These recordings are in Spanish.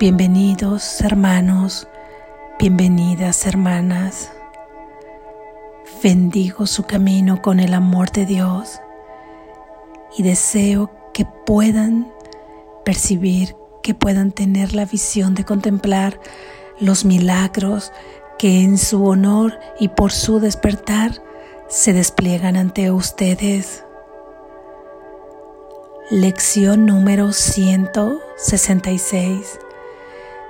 Bienvenidos hermanos, bienvenidas hermanas. Bendigo su camino con el amor de Dios y deseo que puedan percibir, que puedan tener la visión de contemplar los milagros que en su honor y por su despertar se despliegan ante ustedes. Lección número 166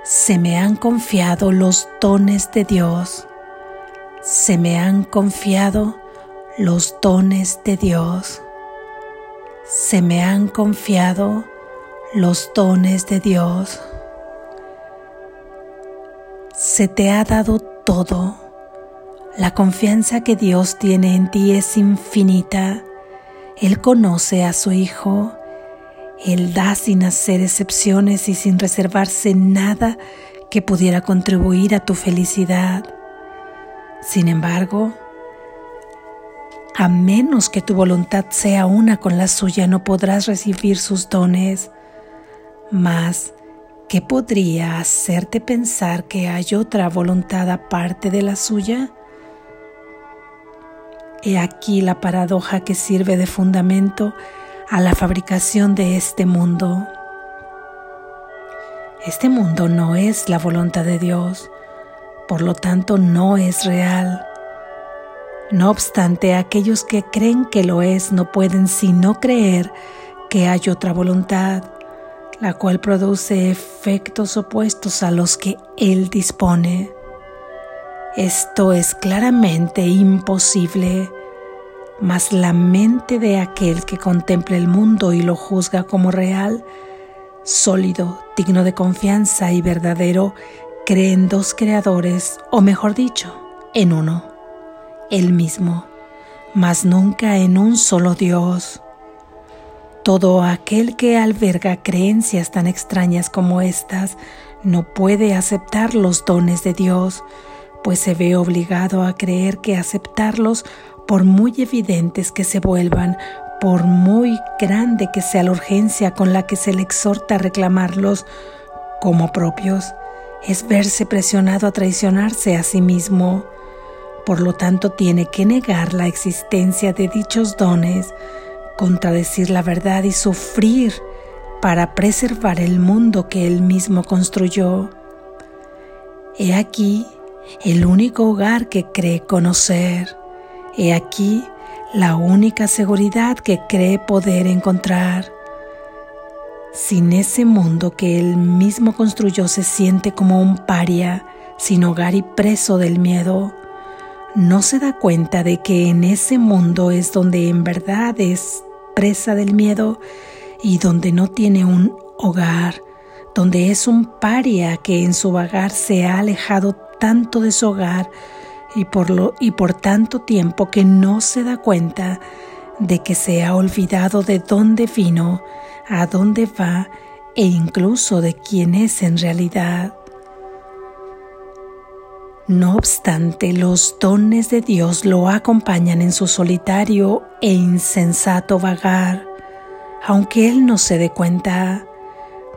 se me han confiado los dones de Dios. Se me han confiado los dones de Dios. Se me han confiado los dones de Dios. Se te ha dado todo. La confianza que Dios tiene en ti es infinita. Él conoce a su Hijo él da sin hacer excepciones y sin reservarse nada que pudiera contribuir a tu felicidad. Sin embargo, a menos que tu voluntad sea una con la suya, no podrás recibir sus dones. Mas, ¿qué podría hacerte pensar que hay otra voluntad aparte de la suya? He aquí la paradoja que sirve de fundamento a la fabricación de este mundo. Este mundo no es la voluntad de Dios, por lo tanto no es real. No obstante, aquellos que creen que lo es no pueden sino creer que hay otra voluntad, la cual produce efectos opuestos a los que Él dispone. Esto es claramente imposible mas la mente de aquel que contempla el mundo y lo juzga como real, sólido, digno de confianza y verdadero, cree en dos creadores, o mejor dicho, en uno, el mismo, mas nunca en un solo Dios. Todo aquel que alberga creencias tan extrañas como estas no puede aceptar los dones de Dios, pues se ve obligado a creer que aceptarlos por muy evidentes que se vuelvan, por muy grande que sea la urgencia con la que se le exhorta a reclamarlos como propios, es verse presionado a traicionarse a sí mismo. Por lo tanto, tiene que negar la existencia de dichos dones, contradecir la verdad y sufrir para preservar el mundo que él mismo construyó. He aquí el único hogar que cree conocer. He aquí la única seguridad que cree poder encontrar. Sin ese mundo que él mismo construyó se siente como un paria, sin hogar y preso del miedo. No se da cuenta de que en ese mundo es donde en verdad es presa del miedo y donde no tiene un hogar, donde es un paria que en su vagar se ha alejado tanto de su hogar y por, tanto tiempo que no se da cuenta de que se ha olvidado de dónde vino, a dónde va e incluso de quién es en realidad. No obstante, los dones de Dios lo acompañan en su solitario e insensato vagar, aunque Él no se dé cuenta,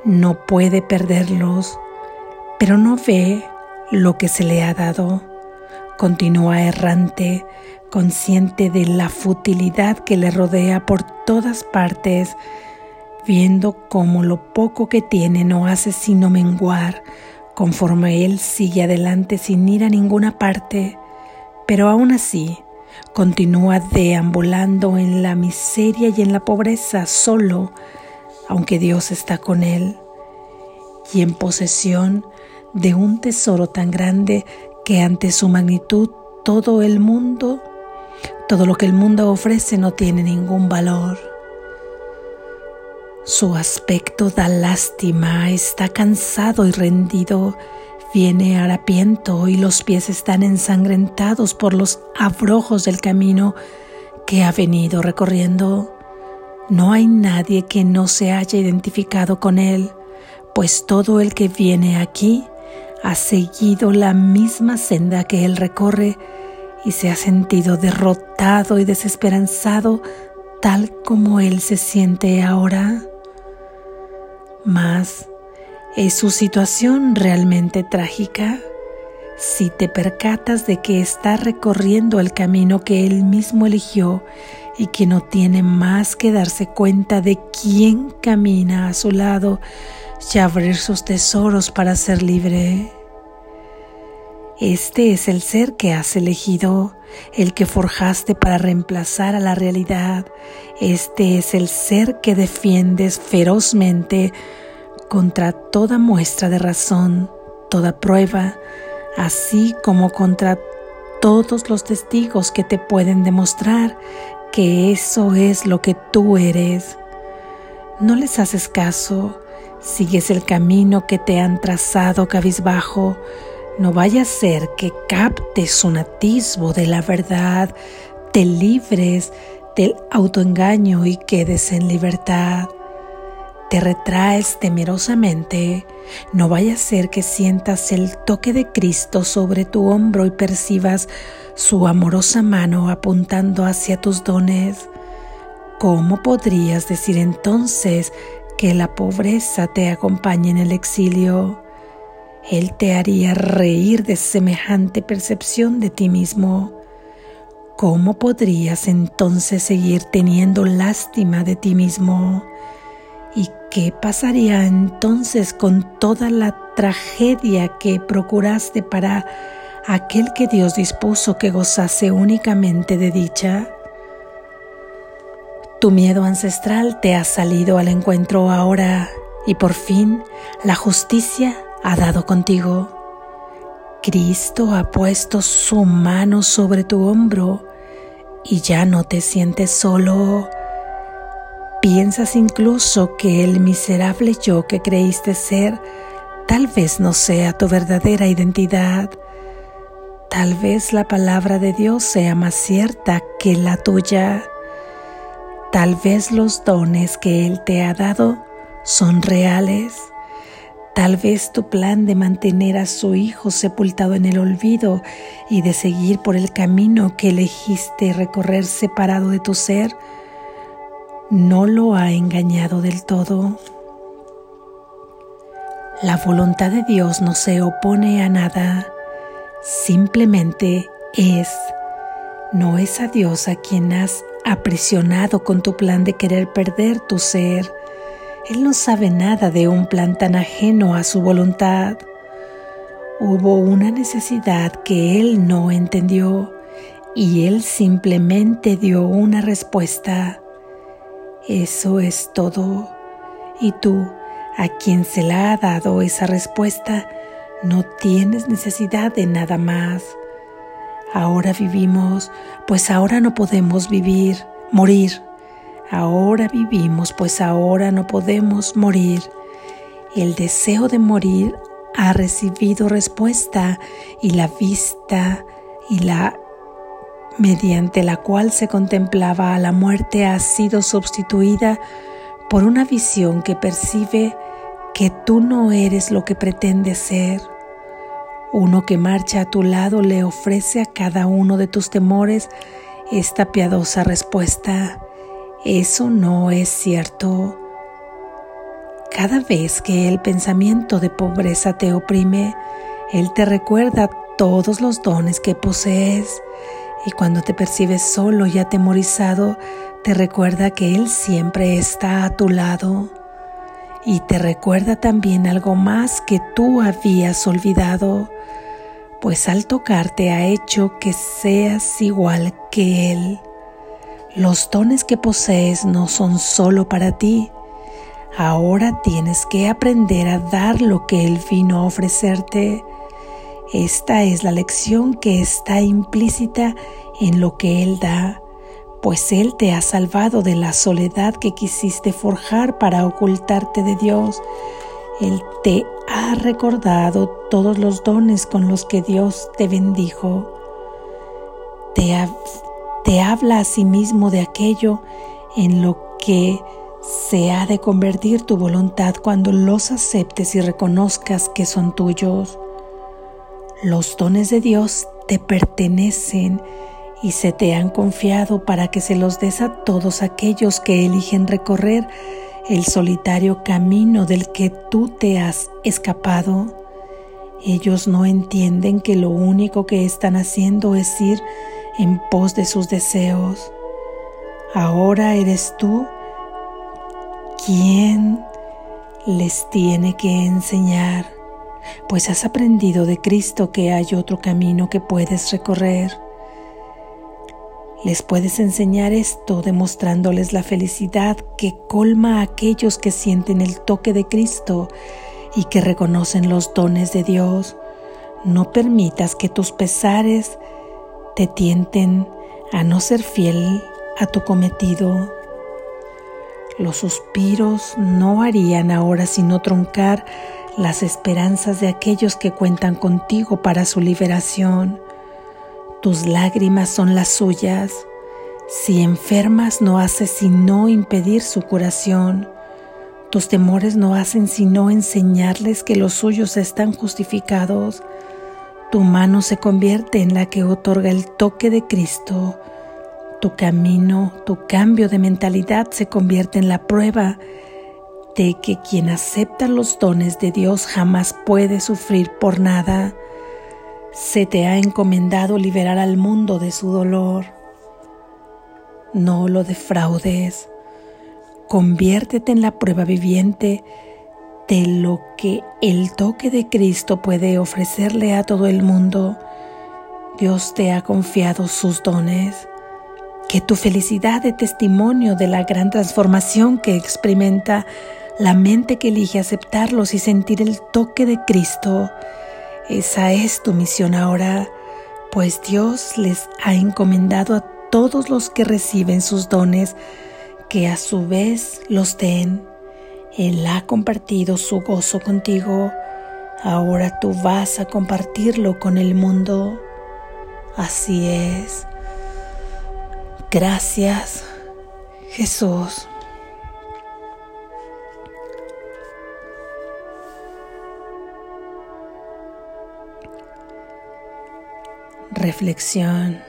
no puede perderlos, pero no ve lo que se le ha dado Continúa errante, consciente de la futilidad que le rodea por todas partes, viendo cómo lo poco que tiene no hace sino menguar, conforme él sigue adelante sin ir a ninguna parte, pero aún así continúa deambulando en la miseria y en la pobreza solo, aunque Dios está con él, y en posesión de un tesoro tan grande que ante su magnitud todo el mundo, todo lo que el mundo ofrece no tiene ningún valor. Su aspecto da lástima, está cansado y rendido, viene harapiento y los pies están ensangrentados por los abrojos del camino que ha venido recorriendo. No hay nadie que no se haya identificado con él, pues todo el que viene aquí ha seguido la misma senda que él recorre y se ha sentido derrotado y desesperanzado tal como él se siente ahora. Mas ¿Es su situación realmente trágica? Si te percatas de que está recorriendo el camino que él mismo eligió y que no tiene más que darse cuenta de quién camina a su lado y abrir sus tesoros para ser libre. Este es el ser que has elegido, el que forjaste para reemplazar a la realidad. Este es el ser que defiendes ferozmente contra toda muestra de razón, toda prueba, así como contra todos los testigos que te pueden demostrar que eso es lo que tú eres. No les haces caso, sigues el camino que te han trazado cabizbajo, no vaya a ser que captes un atisbo de la verdad, te libres del autoengaño y quedes en libertad. Te retraes temerosamente, no vaya a ser que sientas el toque de Cristo sobre tu hombro y percibas su amorosa mano apuntando hacia tus dones. ¿Cómo podrías decir entonces que la pobreza te acompañe en el exilio? Él te haría reír de semejante percepción de ti mismo. ¿Cómo podrías entonces seguir teniendo lástima de ti mismo? ¿Y qué pasaría entonces con toda la tragedia que procuraste para aquel que Dios dispuso que gozase únicamente de dicha? Tu miedo ancestral te ha salido al encuentro ahora y por fin la justicia ha dado contigo. Cristo ha puesto su mano sobre tu hombro y ya no te sientes solo. Piensas incluso que el miserable yo que creíste ser tal vez no sea tu verdadera identidad. Tal vez la palabra de Dios sea más cierta que la tuya. Tal vez los dones que Él te ha dado son reales. Tal vez tu plan de mantener a su hijo sepultado en el olvido y de seguir por el camino que elegiste recorrer separado de tu ser no lo ha engañado del todo. La voluntad de Dios no se opone a nada, simplemente es. No es a Dios a quien has aprisionado con tu plan de querer perder tu ser él no sabe nada de un plan tan ajeno a su voluntad. Hubo una necesidad que Él no entendió y Él simplemente dio una respuesta. Eso es todo. Y tú, a quien se la ha dado esa respuesta, no tienes necesidad de nada más. Ahora vivimos, pues ahora no podemos vivir, morir. Ahora vivimos, pues ahora no podemos morir. El deseo de morir ha recibido respuesta y la vista y la mediante la cual se contemplaba a la muerte ha sido sustituida por una visión que percibe que tú no eres lo que pretendes ser. Uno que marcha a tu lado le ofrece a cada uno de tus temores esta piadosa respuesta. Eso no es cierto. Cada vez que el pensamiento de pobreza te oprime, Él te recuerda todos los dones que posees y cuando te percibes solo y atemorizado, te recuerda que Él siempre está a tu lado y te recuerda también algo más que tú habías olvidado, pues al tocarte ha hecho que seas igual que Él. Los dones que posees no son solo para ti. Ahora tienes que aprender a dar lo que Él vino a ofrecerte. Esta es la lección que está implícita en lo que Él da, pues Él te ha salvado de la soledad que quisiste forjar para ocultarte de Dios. Él te ha recordado todos los dones con los que Dios te bendijo. Te ha te habla a sí mismo de aquello en lo que se ha de convertir tu voluntad cuando los aceptes y reconozcas que son tuyos. Los dones de Dios te pertenecen y se te han confiado para que se los des a todos aquellos que eligen recorrer el solitario camino del que tú te has escapado. Ellos no entienden que lo único que están haciendo es ir en pos de sus deseos. Ahora eres tú quien les tiene que enseñar, pues has aprendido de Cristo que hay otro camino que puedes recorrer. Les puedes enseñar esto demostrándoles la felicidad que colma a aquellos que sienten el toque de Cristo y que reconocen los dones de Dios. No permitas que tus pesares te tienten a no ser fiel a tu cometido. Los suspiros no harían ahora sino troncar las esperanzas de aquellos que cuentan contigo para su liberación. Tus lágrimas son las suyas. Si enfermas no hace sino impedir su curación. Tus temores no hacen sino enseñarles que los suyos están justificados. Tu mano se convierte en la que otorga el toque de Cristo. Tu camino, tu cambio de mentalidad se convierte en la prueba de que quien acepta los dones de Dios jamás puede sufrir por nada. Se te ha encomendado liberar al mundo de su dolor. No lo defraudes. Conviértete en la prueba viviente de lo que el toque de Cristo puede ofrecerle a todo el mundo. Dios te ha confiado sus dones. Que tu felicidad de testimonio de la gran transformación que experimenta la mente que elige aceptarlos y sentir el toque de Cristo. Esa es tu misión ahora, pues Dios les ha encomendado a todos los que reciben sus dones que a su vez los den él ha compartido su gozo contigo, ahora tú vas a compartirlo con el mundo. Así es. Gracias, Jesús. Reflexión.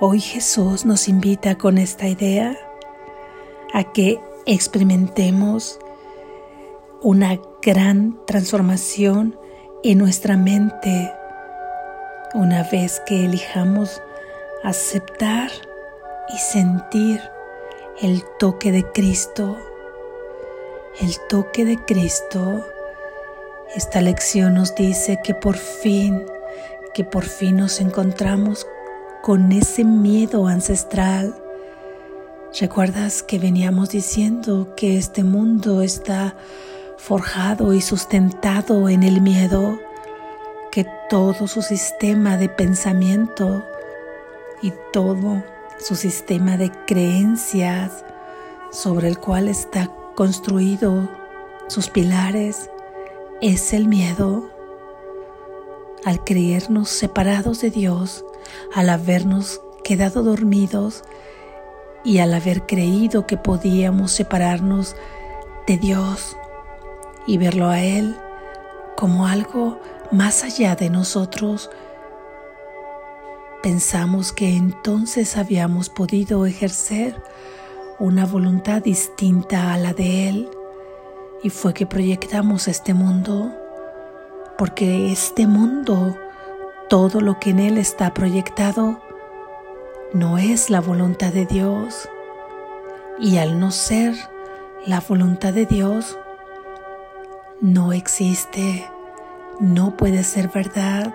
Hoy Jesús nos invita con esta idea a que experimentemos una gran transformación en nuestra mente una vez que elijamos aceptar y sentir el toque de Cristo. El toque de Cristo. Esta lección nos dice que por fin, que por fin nos encontramos con ese miedo ancestral ¿Recuerdas que veníamos diciendo que este mundo está forjado y sustentado en el miedo? Que todo su sistema de pensamiento y todo su sistema de creencias sobre el cual está construido sus pilares es el miedo. Al creernos separados de Dios, al habernos quedado dormidos, y al haber creído que podíamos separarnos de Dios y verlo a Él como algo más allá de nosotros, pensamos que entonces habíamos podido ejercer una voluntad distinta a la de Él y fue que proyectamos este mundo, porque este mundo, todo lo que en Él está proyectado, no es la voluntad de Dios. Y al no ser la voluntad de Dios, no existe, no puede ser verdad,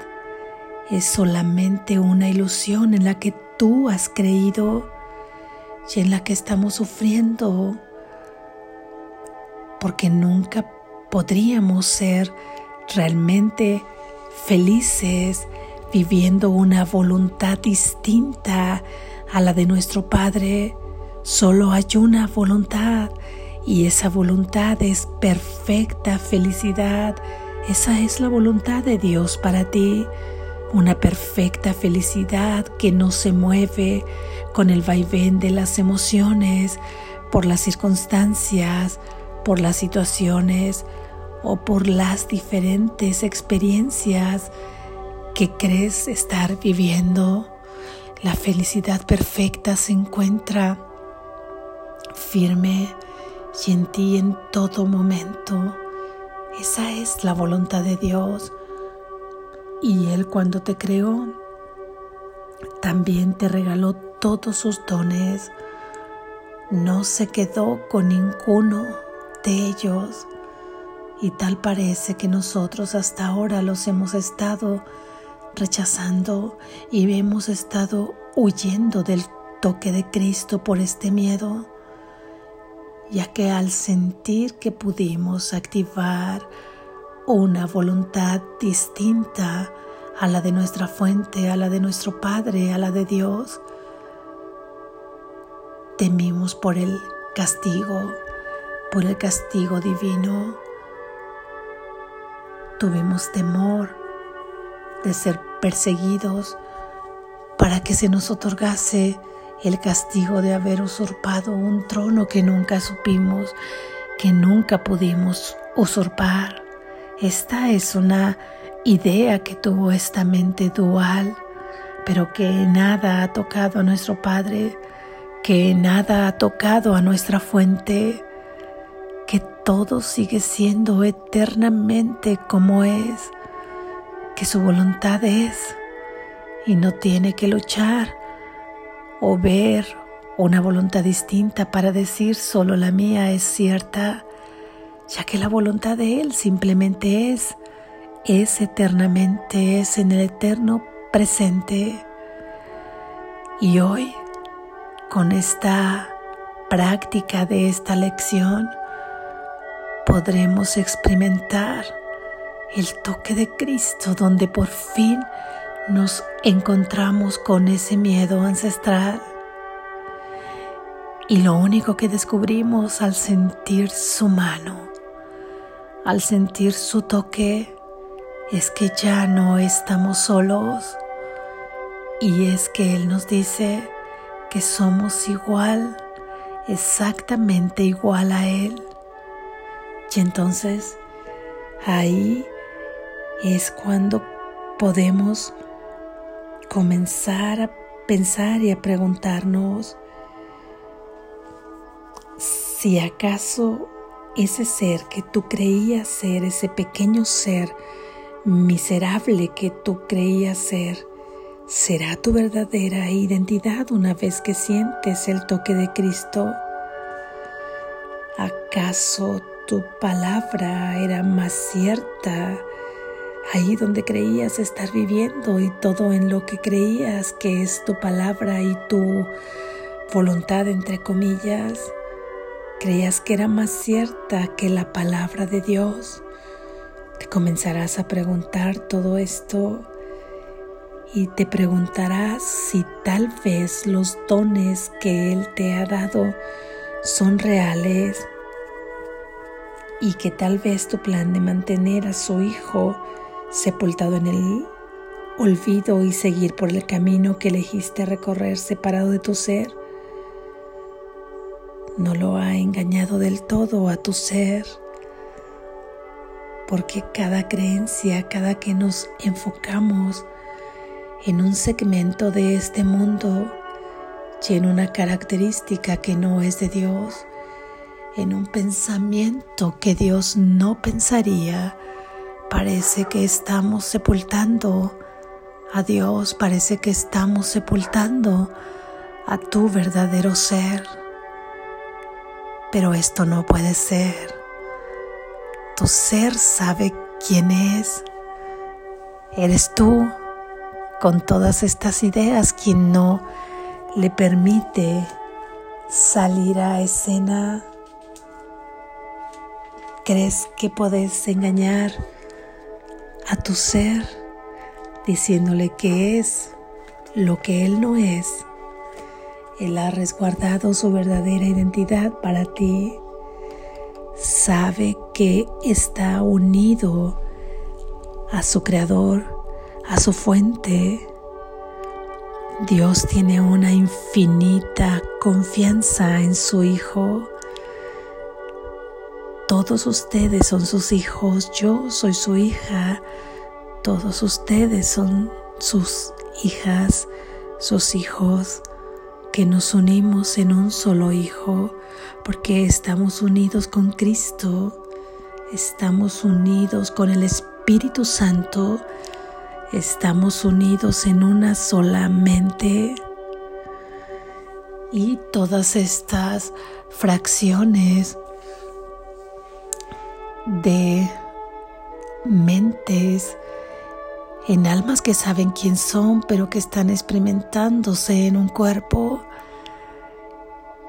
es solamente una ilusión en la que tú has creído y en la que estamos sufriendo, porque nunca podríamos ser realmente felices viviendo una voluntad distinta a la de nuestro Padre. Solo hay una voluntad y esa voluntad es perfecta felicidad. Esa es la voluntad de Dios para ti. Una perfecta felicidad que no se mueve con el vaivén de las emociones, por las circunstancias, por las situaciones o por las diferentes experiencias que crees estar viviendo. La felicidad perfecta se encuentra firme y en ti en todo momento. Esa es la voluntad de Dios. Y Él cuando te creó, también te regaló todos sus dones. No se quedó con ninguno ellos. Y tal parece que nosotros hasta ahora los hemos estado rechazando y hemos estado huyendo del toque de Cristo por este miedo, ya que al sentir que pudimos activar una voluntad distinta a la de nuestra fuente, a la de nuestro Padre, a la de Dios, temimos por el castigo, por el castigo divino. Tuvimos temor de ser perseguidos para que se nos otorgase el castigo de haber usurpado un trono que nunca supimos, que nunca pudimos usurpar. Esta es una idea que tuvo esta mente dual, pero que nada ha tocado a nuestro Padre, que nada ha tocado a nuestra fuente, todo sigue siendo eternamente como es, que su voluntad es y no tiene que luchar o ver una voluntad distinta para decir solo la mía es cierta, ya que la voluntad de Él simplemente es es eternamente, es en el eterno presente. Y hoy, con esta práctica de esta lección, podremos experimentar el toque de Cristo donde por fin nos encontramos con ese miedo ancestral. Y lo único que descubrimos al sentir su mano, al sentir su toque, es que ya no estamos solos y es que Él nos dice que somos igual, exactamente igual a Él. Y entonces ahí es cuando podemos comenzar a pensar y a preguntarnos si acaso ese ser que tú creías ser, ese pequeño ser, miserable que tú creías ser, será tu verdadera identidad una vez que sientes el toque de Cristo. ¿Acaso tu palabra era más cierta ahí donde creías estar viviendo y todo en lo que creías que es tu palabra y tu voluntad entre comillas? ¿Creías que era más cierta que la palabra de Dios? Te comenzarás a preguntar todo esto y te preguntarás si tal vez los dones que Él te ha dado son reales y que tal vez tu plan de mantener a su hijo sepultado en el olvido y seguir por el camino que elegiste recorrer separado de tu ser no lo ha engañado del todo a tu ser. Porque cada creencia, cada que nos enfocamos en un segmento de este mundo en una característica que no es de Dios, en un pensamiento que Dios no pensaría, parece que estamos sepultando a Dios, parece que estamos sepultando a tu verdadero ser. Pero esto no puede ser. Tu ser sabe quién es. Eres tú con todas estas ideas quien no le permite salir a escena. ¿Crees que puedes engañar a tu ser diciéndole que es lo que él no es? Él ha resguardado su verdadera identidad para ti sabe que está unido a su creador, a su fuente. Dios tiene una infinita confianza en su Hijo. Todos ustedes son sus hijos, yo soy su hija, Todos ustedes son sus hijas, sus hijos, que nos unimos en un solo Hijo, porque estamos unidos con Cristo, estamos unidos con el Espíritu Santo, estamos unidos en una sola mente. Y todas estas fracciones de mentes en almas que saben quién son, pero que están experimentándose en un cuerpo.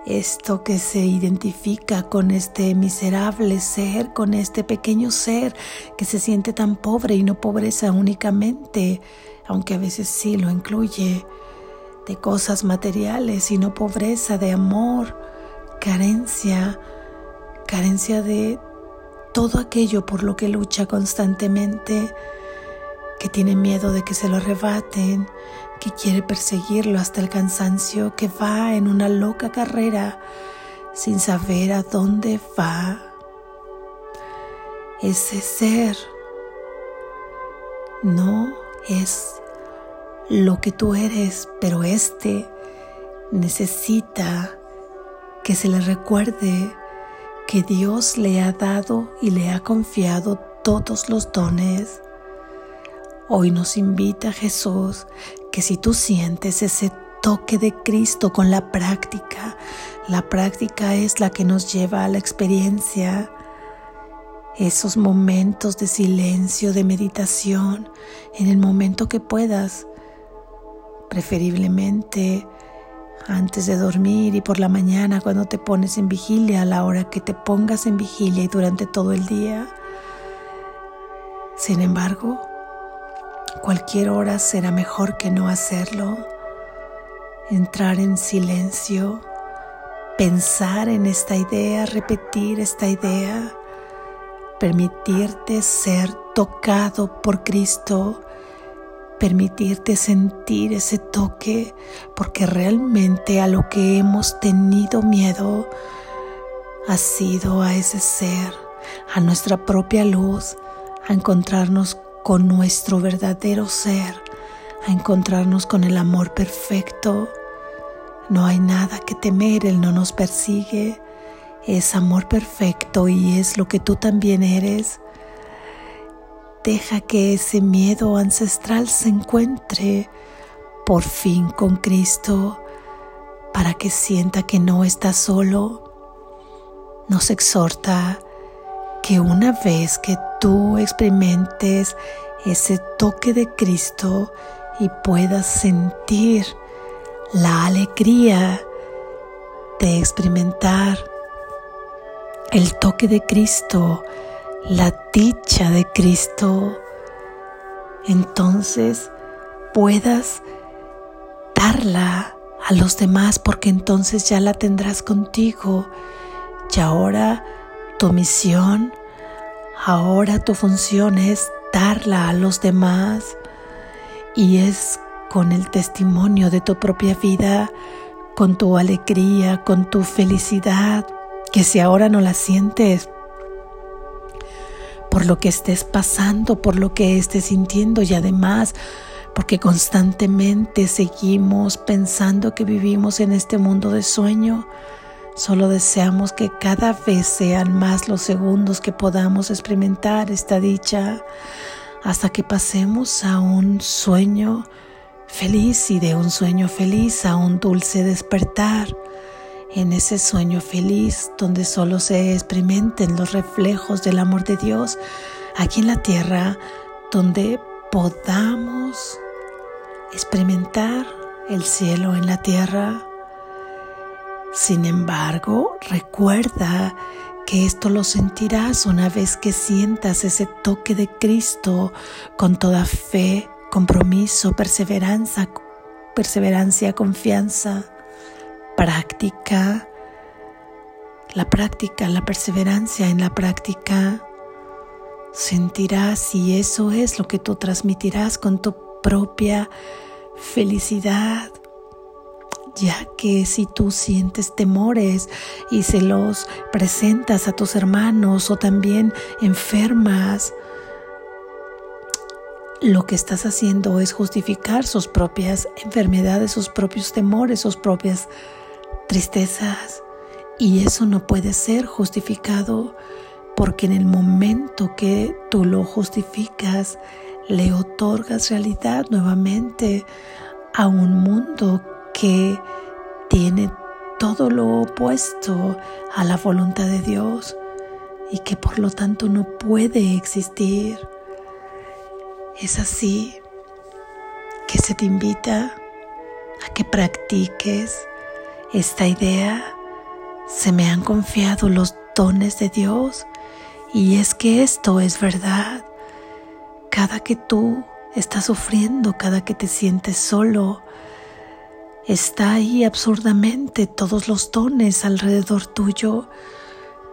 Esto que se identifica con este miserable ser, con este pequeño ser que se siente tan pobre y no pobreza únicamente, aunque a veces sí lo incluye, de cosas materiales, sino pobreza de amor, carencia, carencia de todo aquello por lo que lucha constantemente que tiene miedo de que se lo arrebaten, que quiere perseguirlo hasta el cansancio, que va en una loca carrera sin saber a dónde va. Ese ser no es lo que tú eres, pero este necesita que se le recuerde que Dios le ha dado y le ha confiado todos los dones. Hoy nos invita Jesús que si tú sientes ese toque de Cristo con la práctica, la práctica es la que nos lleva a la experiencia, esos momentos de silencio, de meditación, en el momento que puedas, preferiblemente antes de dormir y por la mañana cuando te pones en vigilia, a la hora que te pongas en vigilia y durante todo el día. Sin embargo, Cualquier hora será mejor que no hacerlo. Entrar en silencio, pensar en esta idea, repetir esta idea, permitirte ser tocado por Cristo, permitirte sentir ese toque, porque realmente a lo que hemos tenido miedo ha sido a ese ser, a nuestra propia luz, a encontrarnos con nuestro verdadero ser, a encontrarnos con el amor perfecto. No hay nada que temer, Él no nos persigue. Es amor perfecto y es lo que tú también eres. Deja que ese miedo ancestral se encuentre por fin con Cristo para que sienta que no está solo. Nos exhorta que una vez que tú experimentes ese toque de Cristo y puedas sentir la alegría de experimentar el toque de Cristo, la dicha de Cristo, entonces puedas darla a los demás porque entonces ya la tendrás contigo. Y ahora tu misión, ahora tu función es darla a los demás y es con el testimonio de tu propia vida, con tu alegría, con tu felicidad, que si ahora no la sientes, por lo que estés pasando, por lo que estés sintiendo y además porque constantemente seguimos pensando que vivimos en este mundo de sueño, Solo deseamos que cada vez sean más los segundos que podamos experimentar esta dicha hasta que pasemos a un sueño feliz y de un sueño feliz a un dulce despertar. En ese sueño feliz donde solo se experimenten los reflejos del amor de Dios aquí en la tierra, donde podamos experimentar el cielo en la tierra. Sin embargo, recuerda que esto lo sentirás una vez que sientas ese toque de Cristo con toda fe, compromiso, perseverancia, perseverancia, confianza, práctica. La práctica, la perseverancia en la práctica, sentirás y eso es lo que tú transmitirás con tu propia felicidad, ya que si tú sientes temores y se los presentas a tus hermanos o también enfermas, lo que estás haciendo es justificar sus propias enfermedades, sus propios temores, sus propias tristezas. Y eso no puede ser justificado porque en el momento que tú lo justificas, le otorgas realidad nuevamente a un mundo que tiene todo lo opuesto a la voluntad de Dios y que por lo tanto no puede existir. Es así que se te invita a que practiques esta idea. Se me han confiado los dones de Dios y es que esto es verdad. Cada que tú estás sufriendo, cada que te sientes solo, está ahí absurdamente todos los dones alrededor tuyo,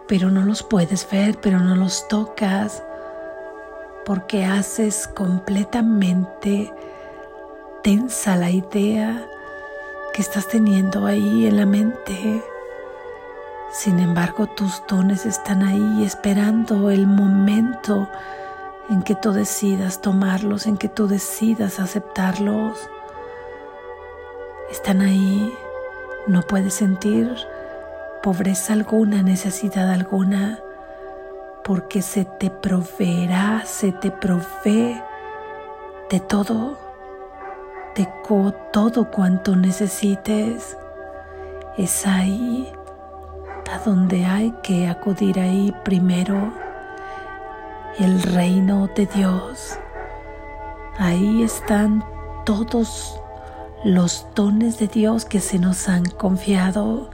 pero no los puedes ver, pero no los tocas porque haces completamente tensa la idea que estás teniendo ahí en la mente. Sin embargo, tus dones están ahí esperando el momento en que tú decidas tomarlos, en que tú decidas aceptarlos. Están ahí, no puedes sentir pobreza alguna, necesidad alguna porque se te proveerá, se te provee de todo, de todo cuanto necesites. Es ahí a donde hay que acudir ahí primero, el reino de Dios. Ahí están todos los dones de Dios que se nos han confiado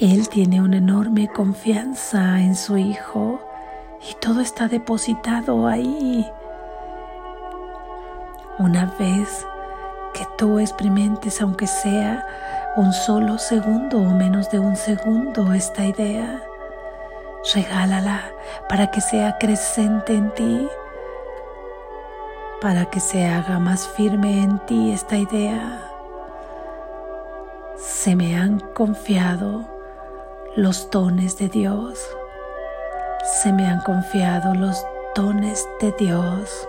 él tiene una enorme confianza en su Hijo y todo está depositado ahí. Una vez que tú experimentes, aunque sea un solo segundo o menos de un segundo, esta idea, regálala para que sea creciente en ti, para que se haga más firme en ti esta idea. Se me han confiado los dones de Dios. Se me han confiado los dones de Dios.